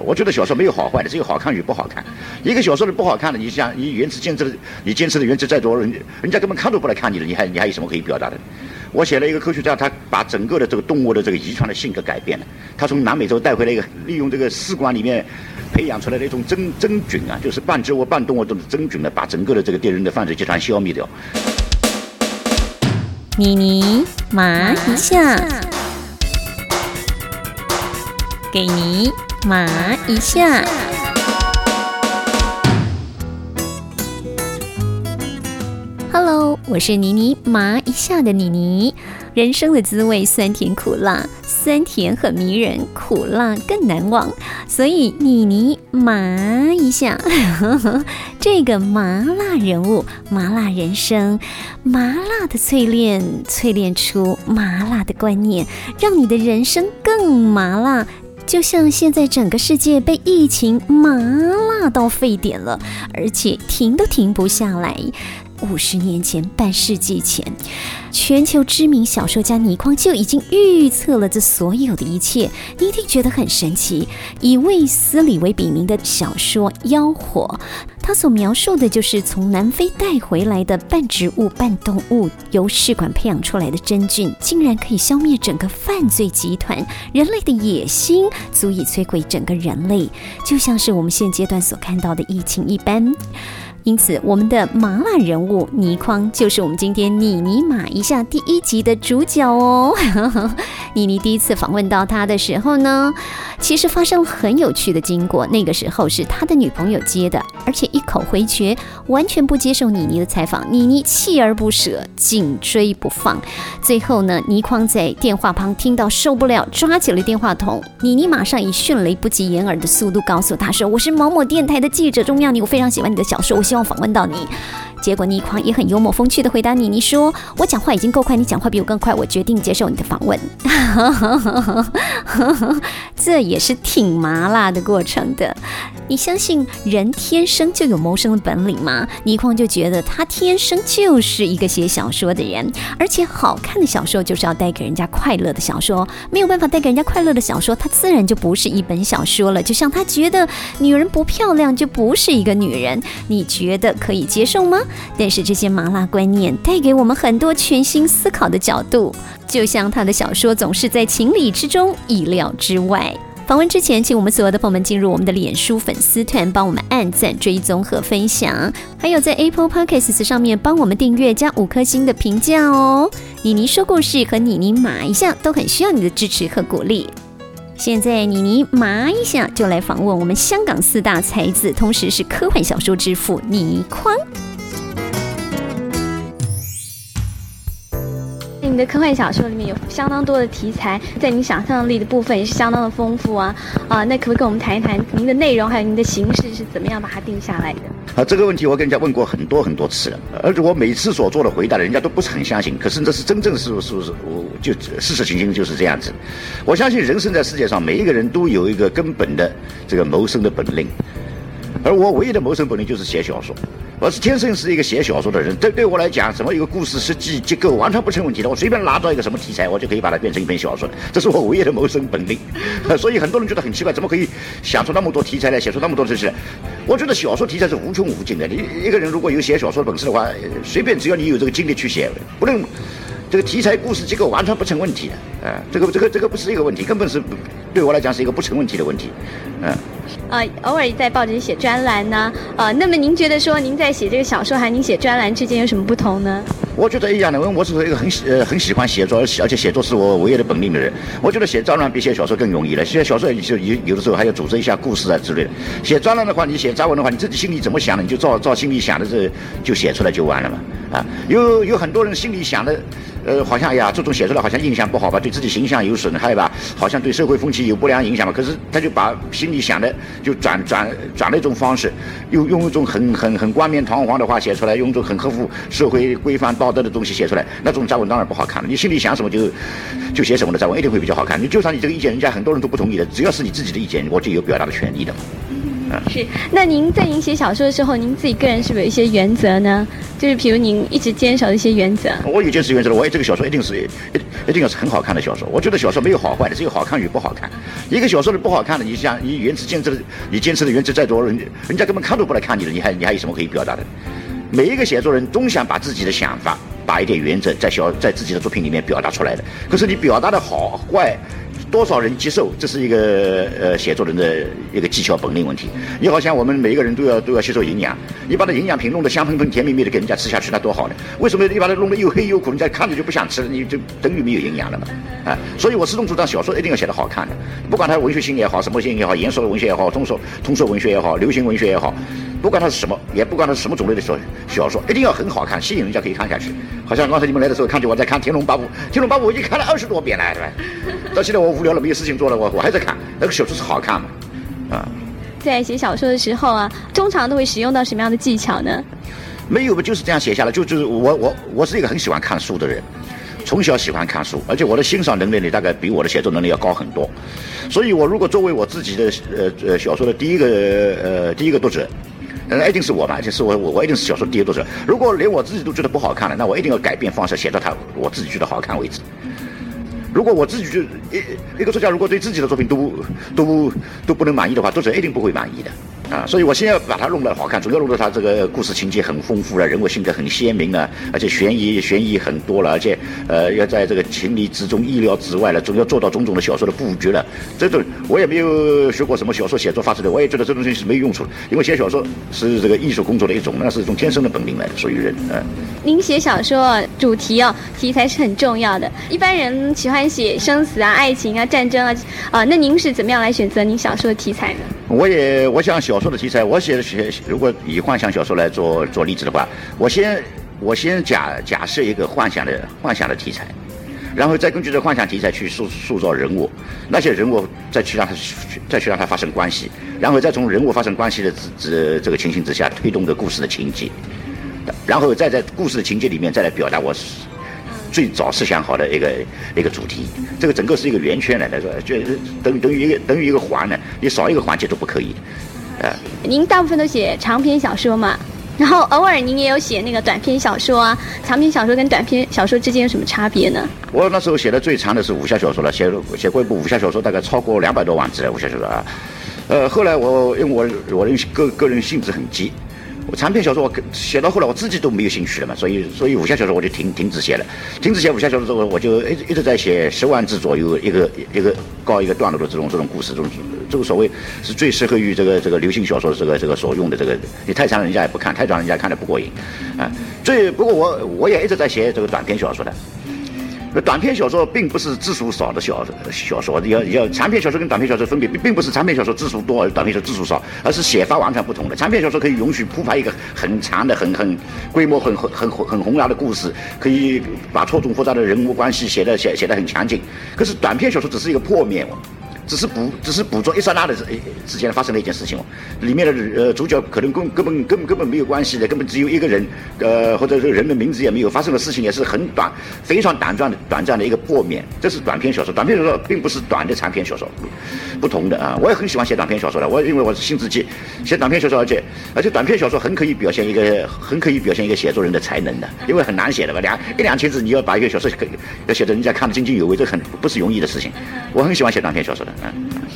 我觉得小说没有好坏的，只有好看与不好看。一个小说的不好看的，你像你原词坚持的，你坚持的原则再多，人人家根本看都不来看你了，你还你还有什么可以表达的？我写了一个科学家，他把整个的这个动物的这个遗传的性格改变了。他从南美洲带回来一个，利用这个试管里面培养出来的一种真真菌啊，就是半植物半动物的真菌呢，把整个的这个敌人的犯罪集团消灭掉。妮妮麻一下，给你麻一下。Hello，我是妮妮麻一下的妮妮。人生的滋味，酸甜苦辣，酸甜很迷人，苦辣更难忘。所以妮妮麻一下，这个麻辣人物，麻辣人生，麻辣的淬炼，淬炼出麻辣的观念，让你的人生更麻辣。就像现在整个世界被疫情麻辣到沸点了，而且停都停不下来。五十年前，半世纪前，全球知名小说家倪匡就已经预测了这所有的一切。你一定觉得很神奇。以卫斯理为笔名的小说《妖火》，他所描述的就是从南非带回来的半植物半动物，由试管培养出来的真菌，竟然可以消灭整个犯罪集团。人类的野心足以摧毁整个人类，就像是我们现阶段所看到的疫情一般。因此，我们的麻辣人物倪匡就是我们今天妮妮马一下第一集的主角哦。妮妮第一次访问到他的时候呢，其实发生了很有趣的经过。那个时候是他的女朋友接的，而且一口回绝，完全不接受妮妮的采访。妮妮锲而不舍，紧追不放。最后呢，倪匡在电话旁听到受不了，抓起了电话筒。妮妮马上以迅雷不及掩耳的速度告诉他说：“我是某某电台的记者，钟妙妮，我非常喜欢你的小说，我希望访问到你。”结果倪匡也很幽默风趣的回答妮妮说：“我讲话已经够快，你讲话比我更快，我决定接受你的访问。”这也是挺麻辣的过程的。你相信人天生就有谋生的本领吗？倪匡就觉得他天生就是一个写小说的人，而且好看的小说就是要带给人家快乐的小说，没有办法带给人家快乐的小说，它自然就不是一本小说了。就像他觉得女人不漂亮就不是一个女人，你觉得可以接受吗？但是这些麻辣观念带给我们很多全新思考的角度，就像他的小说总是在情理之中、意料之外。访问之前，请我们所有的朋友们进入我们的脸书粉丝团，帮我们按赞、追踪和分享，还有在 Apple Podcasts 上面帮我们订阅加五颗星的评价哦。妮妮说故事和妮妮麻一下都很需要你的支持和鼓励。现在妮妮麻一下就来访问我们香港四大才子，同时是科幻小说之父倪匡。的科幻小说里面有相当多的题材，在您想象力的部分也是相当的丰富啊啊！那可不可以跟我们谈一谈您的内容，还有您的形式是怎么样把它定下来的？啊，这个问题我跟人家问过很多很多次了，而且我每次所做的回答，人家都不是很相信。可是这是真正是是不是？我就事实情形就是这样子。我相信人生在世界上，每一个人都有一个根本的这个谋生的本领，而我唯一的谋生本领就是写小说。我是天生是一个写小说的人，对对我来讲，什么一个故事设计结构完全不成问题的。我随便拿到一个什么题材，我就可以把它变成一本小说，这是我唯一的谋生本领。所以很多人觉得很奇怪，怎么可以想出那么多题材来，写出那么多东西来？我觉得小说题材是无穷无尽的。你一个人如果有写小说的本事的话，随便只要你有这个精力去写，不论这个题材、故事结构完全不成问题的。呃，这个这个这个不是一个问题，根本是对我来讲是一个不成问题的问题。嗯。呃，偶尔在报纸写专栏呢，呃，那么您觉得说您在写这个小说和您写专栏之间有什么不同呢？我觉得一样的，因为我是一个很喜呃很喜欢写作，而且写作是我唯一的本领的人。我觉得写专栏比写小说更容易了。写小说就有有的时候还要组织一下故事啊之类的。写专栏的话，你写杂文的话，你自己心里怎么想的，你就照照心里想的这就写出来就完了嘛。啊，有有很多人心里想的，呃，好像哎呀，这种写出来好像印象不好吧，对自己形象有损害吧，好像对社会风气有不良影响吧。可是他就把心里想的就转转转了一种方式，用用一种很很很冠冕堂皇的话写出来，用一种很合乎社会规范道德的东西写出来，那种杂文当然不好看了。你心里想什么就就写什么的杂文，一定会比较好看。你就算你这个意见人家很多人都不同意的，只要是你自己的意见，我就有表达的权利的嘛。是。那您在您写小说的时候，您自己个人是不是有一些原则呢？就是比如您一直坚守的一些原则。我有坚持原则的，我这个小说一定是一一定要是很好看的小说。我觉得小说没有好坏的，只有好看与不好看。一个小说的不好看的，你想你原则坚持的，你坚持的原则再多，人人家根本看都不来看你的，你还你还有什么可以表达的？每一个写作人总想把自己的想法，把一点原则在小在自己的作品里面表达出来的。可是你表达的好坏，多少人接受，这是一个呃写作人的一个技巧本领问题。你好像我们每一个人都要都要吸收营养，你把那营养品弄得香喷喷、甜蜜蜜的给人家吃下去，那多好呢？为什么你把它弄得又黑又苦，人家看着就不想吃了？你就等于没有营养了嘛？啊！所以我始终主张小说一定要写得好看的，不管它文学性也好，什么性也好，严肃的文学也好，通俗通俗文学也好，流行文学也好。不管它是什么，也不管它是什么种类的小小说，一定要很好看，吸引人家可以看下去。好像刚才你们来的时候，看见我在看《天龙八部》，《天龙八部》我已经看了二十多遍了，是吧？到现在我无聊了，没有事情做了，我我还在看。那个小说是好看嘛？啊，在写小说的时候啊，通常都会使用到什么样的技巧呢？没有，就是这样写下来。就就是我我我是一个很喜欢看书的人，从小喜欢看书，而且我的欣赏能力呢，大概比我的写作能力要高很多。所以我如果作为我自己的呃呃小说的第一个呃第一个读者。那一定是我嘛，而且是我我我一定是小说第一作者。如果连我自己都觉得不好看了，那我一定要改变方式，写到他我自己觉得好看为止。如果我自己就一一个作家，如果对自己的作品都都都不能满意的话，作者一定不会满意的。啊，所以我先要把它弄得好看，主要弄得它这个故事情节很丰富了，人物性格很鲜明啊，而且悬疑悬疑很多了，而且呃要在这个情理之中、意料之外了，总要做到种种的小说的布局了。这种我也没有学过什么小说写作法之类，我也觉得这东西是没有用处的，因为写小说是这个艺术工作的一种，那是一种天生的本领来的，属于人。嗯，您写小说主题哦，题材是很重要的，一般人喜欢写生死啊、爱情啊、战争啊，啊，那您是怎么样来选择您小说的题材呢？我也我想小说的题材，我写的写，如果以幻想小说来做做例子的话，我先我先假假设一个幻想的幻想的题材，然后再根据这幻想题材去塑塑造人物，那些人物再去让他再去让他发生关系，然后再从人物发生关系的这这这个情形之下推动的故事的情节，然后再在故事的情节里面再来表达我。最早设想好的一个一个主题，这个整个是一个圆圈来的，是吧？就等等于一个等于一个环呢，你少一个环节都不可以的，啊。您大部分都写长篇小说嘛，然后偶尔您也有写那个短篇小说啊。长篇小说跟短篇小说之间有什么差别呢？我那时候写的最长的是武侠小说了，写写过一部武侠小说，大概超过两百多万字的武侠小说啊。呃，后来我因为我我人个个人性子很急。我长篇小说我写到后来我自己都没有兴趣了嘛，所以所以武侠小说我就停停止写了，停止写武侠小说之后，我就一直一直在写十万字左右一个一个告一个段落的这种这种故事，这种这个所谓是最适合于这个这个流行小说这个这个所用的这个，你太长人家也不看，太长人家看的不过瘾，啊，最不过我我也一直在写这个短篇小说的。短篇小说并不是字数少的小小说，要要长篇小说跟短篇小说分别，并不是长篇小说字数多，短篇小说字数少，而是写法完全不同的。长篇小说可以允许铺排一个很长的、很很规模很很很很宏大的故事，可以把错综复杂的人物关系写的写写的很强劲。可是短篇小说只是一个破面。只是捕，只是捕捉一刹那的之之间发生的一件事情。哦，里面的呃主角可能根根本根本根本没有关系的，根本只有一个人，呃或者是人的名字也没有，发生的事情也是很短，非常短暂的短暂的一个破灭，这是短篇小说，短篇小说并不是短的长篇小说，不同的啊，我也很喜欢写短篇小说的，我因为我是心直气，写短篇小说，而且而且短篇小说很可以表现一个很可以表现一个写作人的才能的，因为很难写的吧，两一两千字你要把一个小说要写得人家看得津津有味，这很不是容易的事情，我很喜欢写短篇小说的。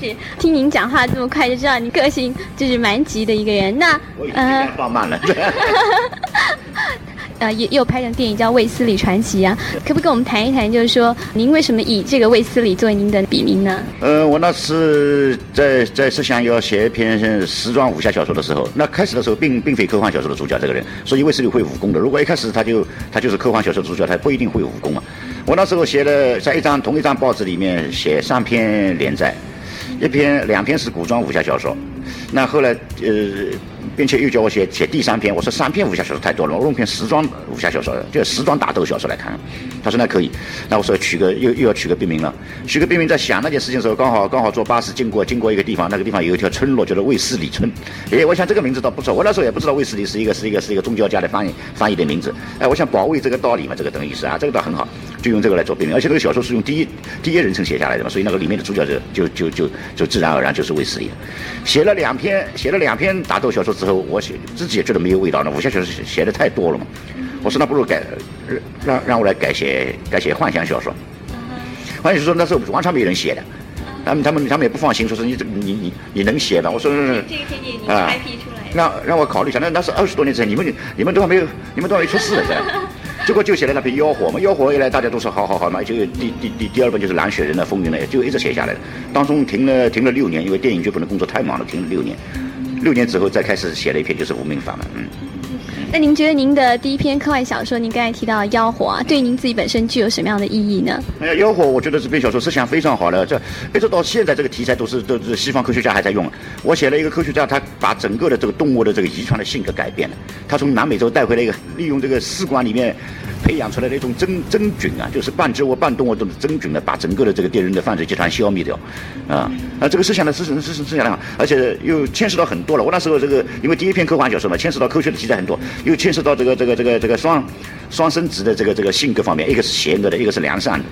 是听您讲话这么快，就知道你个性就是蛮急的一个人。那呃，放慢了。呃，又又拍成电影叫《卫斯理传奇》啊，可不可以跟我们谈一谈？就是说，您为什么以这个卫斯理作为您的笔名呢？呃，我那是在在设想要写一篇时装武侠小说的时候，那开始的时候并并非科幻小说的主角这个人，所以卫斯理会武功的。如果一开始他就他就是科幻小说主角，他不一定会武功啊。我那时候写了在一张同一张报纸里面写三篇连载。一篇两篇是古装武侠小说，那后来呃并且又叫我写写第三篇，我说三篇武侠小说太多了，我弄篇时装武侠小说，就时装打斗小说来看。他说那可以，那我说取个又又要取个别名了，取个别名在想那件事情的时候，刚好刚好坐巴士经过经过一个地方，那个地方有一条村落叫做卫斯理村，哎，我想这个名字倒不错，我那时候也不知道卫斯理是一个是一个是一个宗教家的翻译翻译的名字，哎，我想保卫这个道理嘛，这个等于意思啊，这个倒很好，就用这个来做别名，而且这个小说是用第一第一人称写下来的嘛，所以那个里面的主角就就就就就自然而然就是卫斯理，写了两篇写了两篇打斗小说之后，我写自己也觉得没有味道了，武侠小说写的太多了嘛。我说那不如改，让让我来改写改写幻想小说。幻想小说那时候完全没人写的，他们他们他们也不放心，说是你这你你你能写吗？我说这个可以你开辟出来。让让我考虑一下，那那是二十多年前，你们你们都还没有你们都还没出世呢，噻。结果就写了那篇《妖火》嘛，《妖火》一来大家都说好好好嘛，就第第第第二本就是《蓝雪人》的风云了，就一直写下来了。当中停了停了六年，因为电影剧本的工作太忙了，停了六年。六年之后再开始写了一篇，就是《无名法》嘛，嗯。那您觉得您的第一篇科幻小说，您刚才提到《妖火》，对您自己本身具有什么样的意义呢？哎，《妖火》我觉得这篇小说思想非常好的，这一直到现在这个题材都是都是西方科学家还在用。我写了一个科学家，他把整个的这个动物的这个遗传的性格改变了，他从南美洲带回了一个，利用这个试管里面培养出来的一种真真菌啊，就是半植物半动物的真菌呢，把整个的这个敌人的犯罪集团消灭掉。啊，那，这个思想呢思想思想思想好，而且又牵涉到很多了。我那时候这个因为第一篇科幻小说嘛，牵涉到科学的题材很多。又牵涉到这个这个这个这个双双生子的这个这个性格方面，一个是邪恶的，一个是良善的，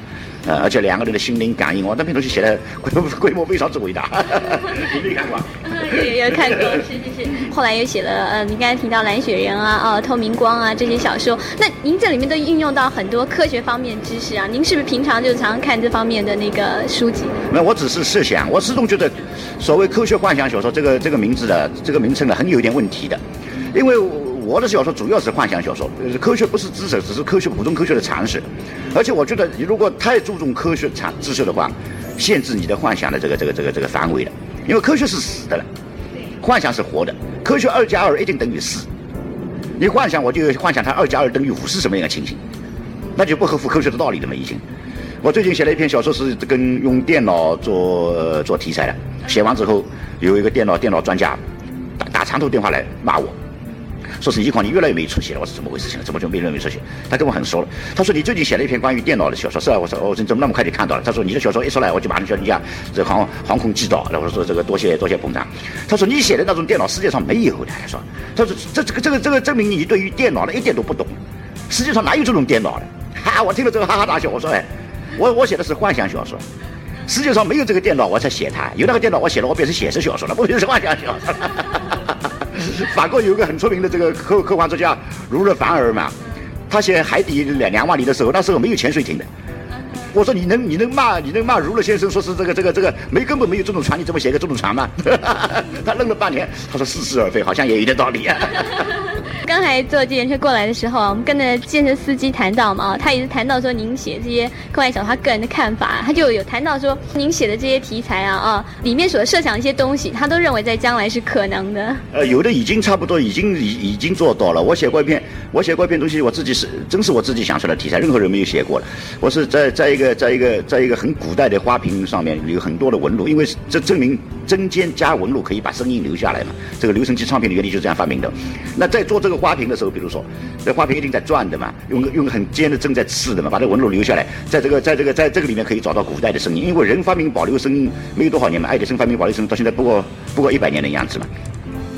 呃，而且两个人的心灵感应，我那篇东西写的规模规模非常之伟大，你没看过？有有看过，是是是。后来又写了呃，你刚才提到蓝雪人啊，哦，透明光啊这些小说，那您这里面都运用到很多科学方面知识啊，您是不是平常就常常看这方面的那个书籍？没有，我只是设想，我始终觉得所谓科学幻想小说这个这个名字的这个名称呢，很有一点问题的，因为。我的小说主要是幻想小说，科学不是知识，只是科学普通科学的常识。而且我觉得，你如果太注重科学常知识的话，限制你的幻想的这个这个这个这个范围了。因为科学是死的了，幻想是活的。科学二加二一定等于四，你幻想我就幻想它二加二等于五是什么样的情形，那就不合乎科学的道理了嘛已经。我最近写了一篇小说，是跟用电脑做做题材的。写完之后，有一个电脑电脑专家打打长途电话来骂我。说是一况，你越来越没出息了。我说怎么回事？情怎么就越来越没出息？他跟我很熟了。他说你最近写了一篇关于电脑的小说，是啊。我说哦，你怎么那么快就看到了？他说你的小说一出来，我就马上叫人家这航航空寄到。然后说这个多谢多谢捧场。他说你写的那种电脑世界上没有的。他说他说这这个这个这个证明你对于电脑的一点都不懂。世界上哪有这种电脑的？哈，我听了之后哈哈大笑。我说哎，我我写的是幻想小说，世界上没有这个电脑我才写它。有那个电脑我写了，我变成写实小说了，不变成幻想小说了。法国有个很出名的这个科科幻作家儒勒凡尔嘛，他写《海底两两万里》的时候，那时候没有潜水艇的。我说你能你能骂你能骂儒勒先生说是这个这个这个没根本没有这种船，你怎么写个这种船吗？他愣了半天，他说似是而非，好像也有点道理。刚才坐计程车过来的时候，我们跟着计程司机谈到嘛，他也是谈到说您写这些科幻小说他个人的看法，他就有谈到说您写的这些题材啊啊里面所设想一些东西，他都认为在将来是可能的。呃，有的已经差不多，已经已已经做到了。我写过一篇，我写过一篇东西，我自己是真是我自己想出来的题材，任何人没有写过了。我是在在一个在一个在一个很古代的花瓶上面有很多的纹路，因为这证明针尖加纹路可以把声音留下来嘛。这个留声机唱片的原理就是这样发明的。那在做这个花瓶的时候，比如说，这花瓶一定在转的嘛，用个用很尖的针在刺的嘛，把这纹路留下来，在这个在这个在这个里面可以找到古代的声音，因为人发明保留声音没有多少年嘛，爱迪生发明保留声音到现在不过不过一百年的样子嘛，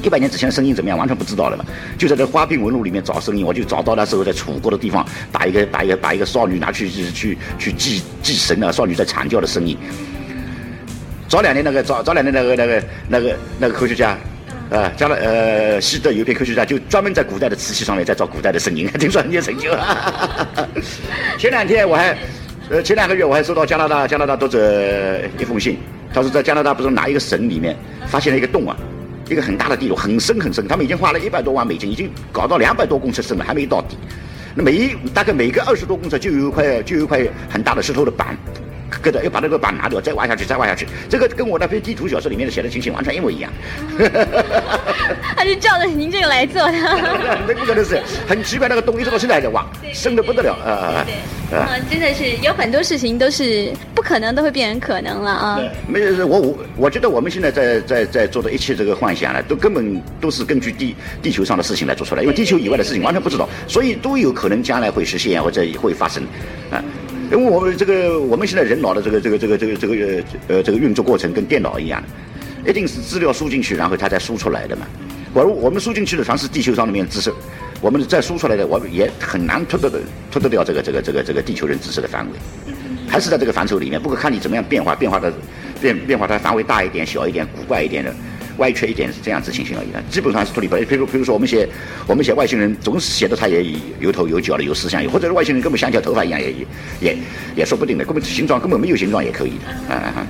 一百年之前的声音怎么样，完全不知道了嘛，就在这花瓶纹路里面找声音，我就找到那时候在楚国的地方，把一个把一个把一个少女拿去去去祭祭神啊，少女在惨叫的声音。早两年那个早早两年那个那个那个那个科学家。呃，将来呃，西德有一篇科学家就专门在古代的瓷器上面在找古代的声音，听说很有成就。前两天我还，呃，前两个月我还收到加拿大加拿大读者一封信，他说在加拿大不是哪一个省里面发现了一个洞啊，一个很大的地洞，很深很深，他们已经花了一百多万美金，已经搞到两百多公尺深了，还没到底。那每一大概每个二十多公尺就有一块就有一块很大的石头的板。搁着，又把那个板拿掉，再挖下去，再挖下去。这个跟我那篇地图小说里面的写的情形完全一模一样。他是照着您这个来做的。那不可能是很奇怪，那个洞一直到现在还在挖，深的不得了啊！对，啊，真的是有很多事情都是不可能，都会变成可能了啊。没有，我我我觉得我们现在在在在做的一切这个幻想呢，都根本都是根据地地球上的事情来做出来，因为地球以外的事情完全不知道，所以都有可能将来会实现或者会发生啊。因为我们这个我们现在人脑的这个这个这个这个这个呃这个运作过程跟电脑一样的，一定是资料输进去，然后它再输出来的嘛。我我们输进去的全是地球上面的知识，我们再输出来的，我们也很难脱得脱得掉这个这个这个这个地球人知识的范围，还是在这个范畴里面。不过看你怎么样变化，变化的变变化它范围大一点、小一点、古怪一点的、歪曲一点是这样子情形而已的。基本上是脱离不了。比如比如说我们写我们写外星人，总是写的他也有头有脚的，有思想，或者是外星人根本像条头发一样，也也也说不定的，根本形状根本没有形状也可以的啊。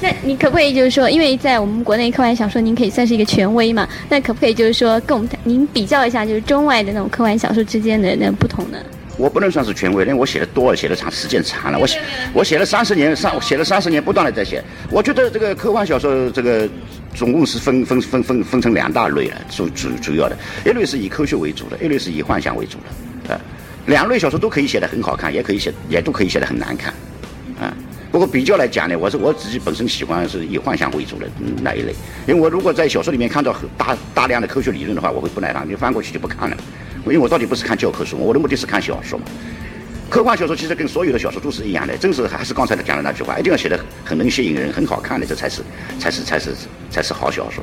那你可不可以就是说，因为在我们国内科幻小说，您可以算是一个权威嘛？那可不可以就是说，跟我们您比较一下，就是中外的那种科幻小说之间的那不同呢？我不能算是权威，因为我写的多了，写的长，时间长了。我写我写了三十年，三写了三十年，不断的在写。我觉得这个科幻小说这个总共是分分分分分成两大类了，主主主要的，一类是以科学为主的，一类是以幻想为主的。啊，两类小说都可以写的很好看，也可以写，也都可以写的很难看。啊。不过比较来讲呢，我是我自己本身喜欢是以幻想为主的那一类，因为我如果在小说里面看到大大量的科学理论的话，我会不耐烦，就翻过去就不看了。因为我到底不是看教科书，我的目的是看小说嘛。科幻小说其实跟所有的小说都是一样的，正是还是刚才讲的那句话，一定要写的很能吸引人、很好看的，这才是才是才是才是好小说。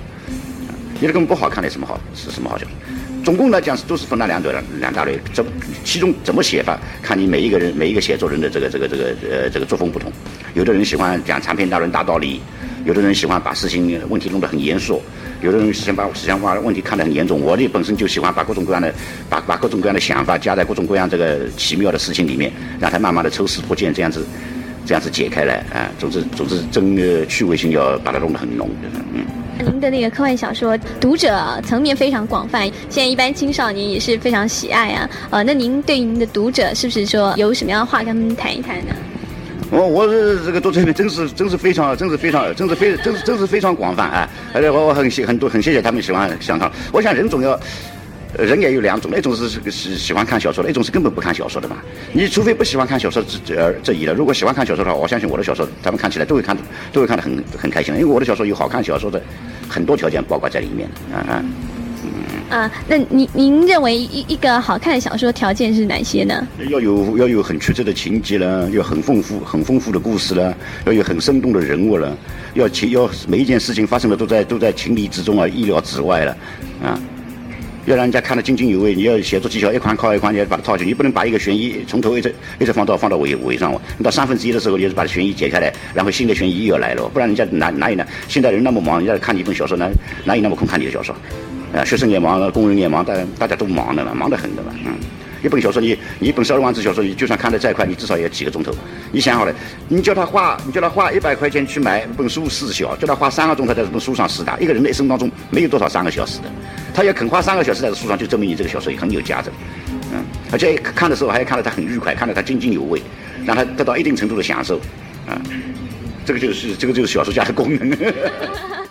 有的根本不好看的什么好是什么好小说？总共来讲是都是分了两类两大类，怎其中怎么写法，看你每一个人每一个写作人的这个这个这个呃这个作风不同。有的人喜欢讲长篇大论大道理，有的人喜欢把事情问题弄得很严肃，有的人喜欢把想把问题看得很严重。我的本身就喜欢把各种各样的把把各种各样的想法加在各种各样这个奇妙的事情里面，让它慢慢的抽丝剥茧，这样子这样子解开来啊。总之总之，真的趣味性要把它弄得很浓，嗯。您的那个科幻小说读者层面非常广泛，现在一般青少年也是非常喜爱啊。呃，那您对您的读者是不是说有什么样的话跟他们谈一谈呢？我我是这个读者面真是真是非常真是非常真是非真是真是非常广泛啊！而且我我很谢很多很谢谢他们喜欢想看。我想人总要。人也有两种，一种是是喜欢看小说的，一种是根本不看小说的嘛。你除非不喜欢看小说这这这一了，如果喜欢看小说的话，我相信我的小说他们看起来都会看都会看得很很开心，因为我的小说有好看小说的很多条件包括在里面啊啊。啊，那您您认为一一个好看的小说条件是哪些呢？要有要有很曲折的情节了，要很丰富很丰富的故事了，要有很生动的人物了，要情要每一件事情发生的都在都在情理之中啊，意料之外了，啊。要让人家看得津津有味，你要写作技巧一环靠一环，你要把它套进，你不能把一个悬疑从头一直一直放到放到尾尾上。你到三分之一的时候，你是把悬疑解开来，然后新的悬疑又要来了，不然人家哪哪有呢？现在人那么忙，人家看你一本小说，哪哪有那么空看你的小说？啊，学生也忙，工人也忙，大大家都忙的嘛，忙得很的嘛，嗯。一本小说，你你一本十二万字小说，你就算看得再快，你至少也要几个钟头。你想好了，你叫他花，你叫他花一百块钱去买一本书四小，叫他花三个钟头在这本书上试打。一个人的一生当中没有多少三个小时的，他要肯花三个小时在这书上，就证明你这个小说也很有价值。嗯，而且看的时候还要看得他很愉快，看得他津津有味，让他得到一定程度的享受。啊，这个就是这个就是小说家的功能。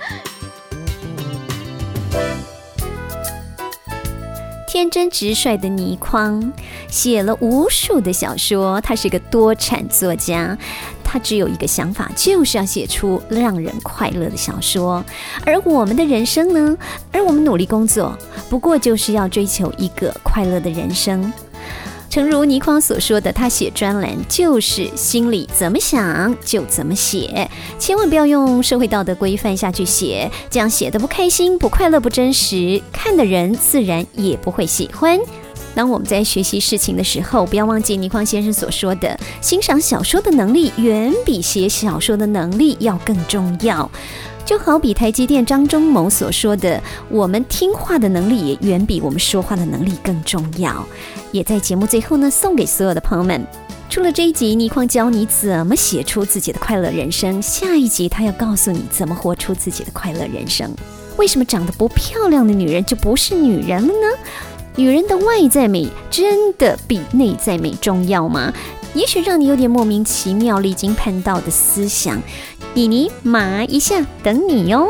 天真直率的倪匡写了无数的小说，他是个多产作家。他只有一个想法，就是要写出让人快乐的小说。而我们的人生呢？而我们努力工作，不过就是要追求一个快乐的人生。诚如倪匡所说的，他写专栏就是心里怎么想就怎么写，千万不要用社会道德规范下去写，这样写的不开心、不快乐、不真实，看的人自然也不会喜欢。当我们在学习事情的时候，不要忘记倪匡先生所说的，欣赏小说的能力远比写小说的能力要更重要。就好比台积电张忠谋所说的，我们听话的能力也远比我们说话的能力更重要。也在节目最后呢，送给所有的朋友们。除了这一集，倪匡教你怎么写出自己的快乐人生，下一集他要告诉你怎么活出自己的快乐人生。为什么长得不漂亮的女人就不是女人了呢？女人的外在美真的比内在美重要吗？也许让你有点莫名其妙、离经叛道的思想。妮妮麻一下，等你哟。